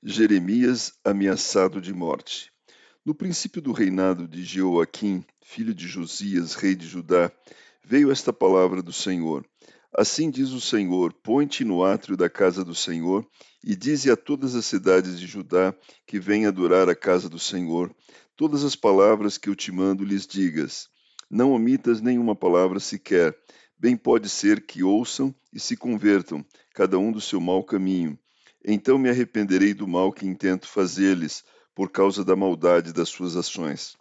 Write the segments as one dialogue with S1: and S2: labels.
S1: Jeremias ameaçado de morte. No princípio do reinado de Jeoaquim, filho de Josias, rei de Judá, veio esta palavra do Senhor. Assim diz o Senhor: Põe-te no átrio da casa do Senhor e dize a todas as cidades de Judá que vêm adorar a casa do Senhor todas as palavras que eu te mando lhes digas. Não omitas nenhuma palavra sequer. Bem pode ser que ouçam e se convertam, cada um do seu mau caminho então me arrependerei do mal que intento fazer-lhes, por causa da maldade das suas ações.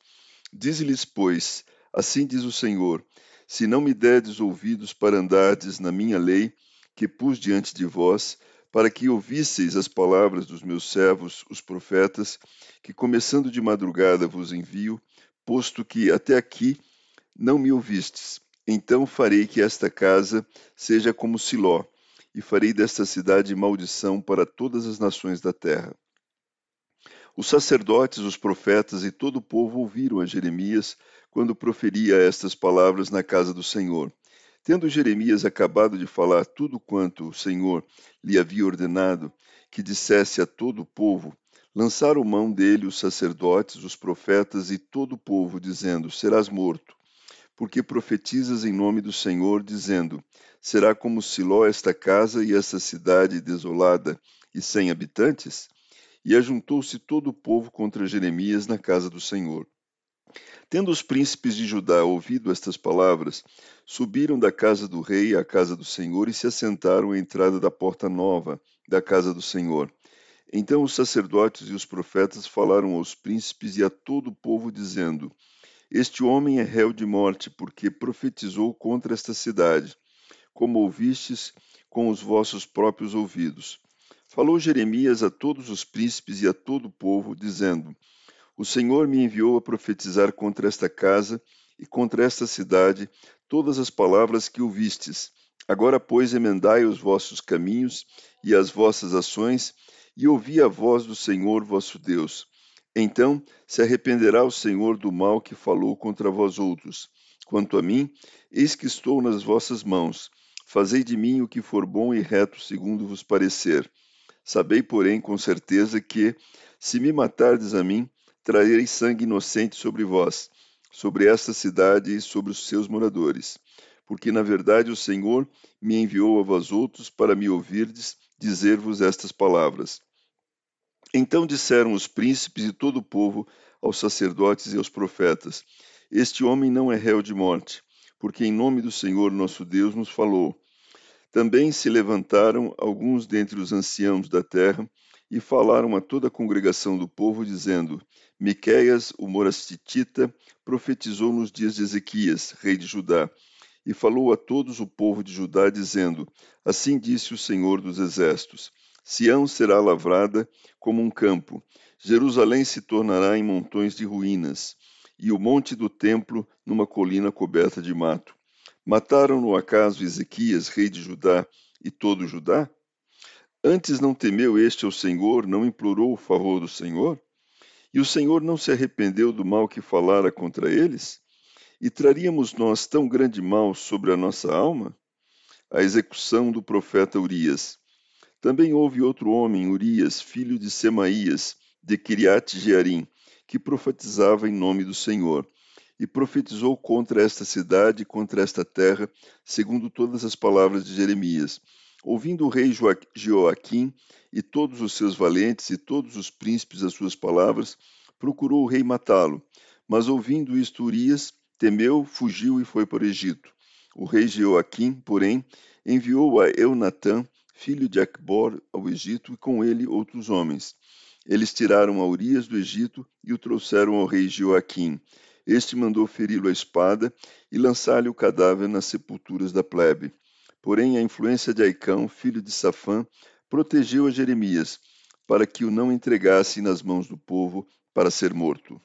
S1: Dize-lhes, pois, assim diz o Senhor: se não me derdes ouvidos para andardes na minha lei, que pus diante de vós, para que ouvisseis as palavras dos meus servos, os profetas, que começando de madrugada vos envio, posto que até aqui não me ouvistes. Então farei que esta casa seja como Siló, e farei desta cidade maldição para todas as nações da terra. Os sacerdotes, os profetas e todo o povo ouviram a Jeremias quando proferia estas palavras na casa do Senhor. Tendo Jeremias acabado de falar tudo quanto o Senhor lhe havia ordenado que dissesse a todo o povo, lançaram mão dele os sacerdotes, os profetas e todo o povo, dizendo: Serás morto porque profetizas em nome do Senhor, dizendo: Será como Siló esta casa e esta cidade desolada e sem habitantes? E ajuntou-se todo o povo contra Jeremias na casa do Senhor. Tendo os príncipes de Judá ouvido estas palavras, subiram da casa do rei à casa do Senhor e se assentaram à entrada da porta nova da casa do Senhor. Então os sacerdotes e os profetas falaram aos príncipes e a todo o povo, dizendo: este homem é réu de morte, porque profetizou contra esta cidade, como ouvistes com os vossos próprios ouvidos. Falou Jeremias a todos os príncipes e a todo o povo, dizendo: O Senhor me enviou a profetizar contra esta casa e contra esta cidade todas as palavras que ouvistes. Agora, pois, emendai os vossos caminhos e as vossas ações, e ouvi a voz do Senhor vosso Deus então se arrependerá o Senhor do mal que falou contra vós outros. Quanto a mim, eis que estou nas vossas mãos. Fazei de mim o que for bom e reto segundo vos parecer. Sabei, porém, com certeza que, se me matardes a mim, trarei sangue inocente sobre vós, sobre esta cidade e sobre os seus moradores. Porque, na verdade, o Senhor me enviou a vós outros para me ouvirdes dizer-vos estas palavras. Então disseram os príncipes e todo o povo aos sacerdotes e aos profetas: Este homem não é réu de morte, porque em nome do Senhor nosso Deus nos falou. Também se levantaram alguns dentre os anciãos da terra e falaram a toda a congregação do povo, dizendo: Miqueias, o morastitita, profetizou nos dias de Ezequias, rei de Judá, e falou a todos o povo de Judá, dizendo: Assim disse o Senhor dos exércitos: Sião será lavrada como um campo, Jerusalém se tornará em montões de ruínas, e o monte do templo numa colina coberta de mato. Mataram no acaso Ezequias, rei de Judá, e todo Judá? Antes não temeu este ao Senhor, não implorou o favor do Senhor? E o Senhor não se arrependeu do mal que falara contra eles? E traríamos nós tão grande mal sobre a nossa alma? A execução do profeta Urias. Também houve outro homem, Urias, filho de Semaías, de Kiriat Jearim, que profetizava em nome do Senhor, e profetizou contra esta cidade e contra esta terra, segundo todas as palavras de Jeremias. Ouvindo o rei Joaquim e todos os seus valentes e todos os príncipes as suas palavras, procurou o rei matá-lo. Mas ouvindo isto, Urias temeu, fugiu e foi para o Egito. O rei Joaquim, porém, enviou a Eunatã, filho de Acbor, ao Egito, e com ele outros homens. Eles tiraram a Urias do Egito e o trouxeram ao rei Joaquim. Este mandou feri-lo à espada e lançar-lhe o cadáver nas sepulturas da plebe. Porém, a influência de Aicão, filho de Safã, protegeu a Jeremias, para que o não entregasse nas mãos do povo, para ser morto.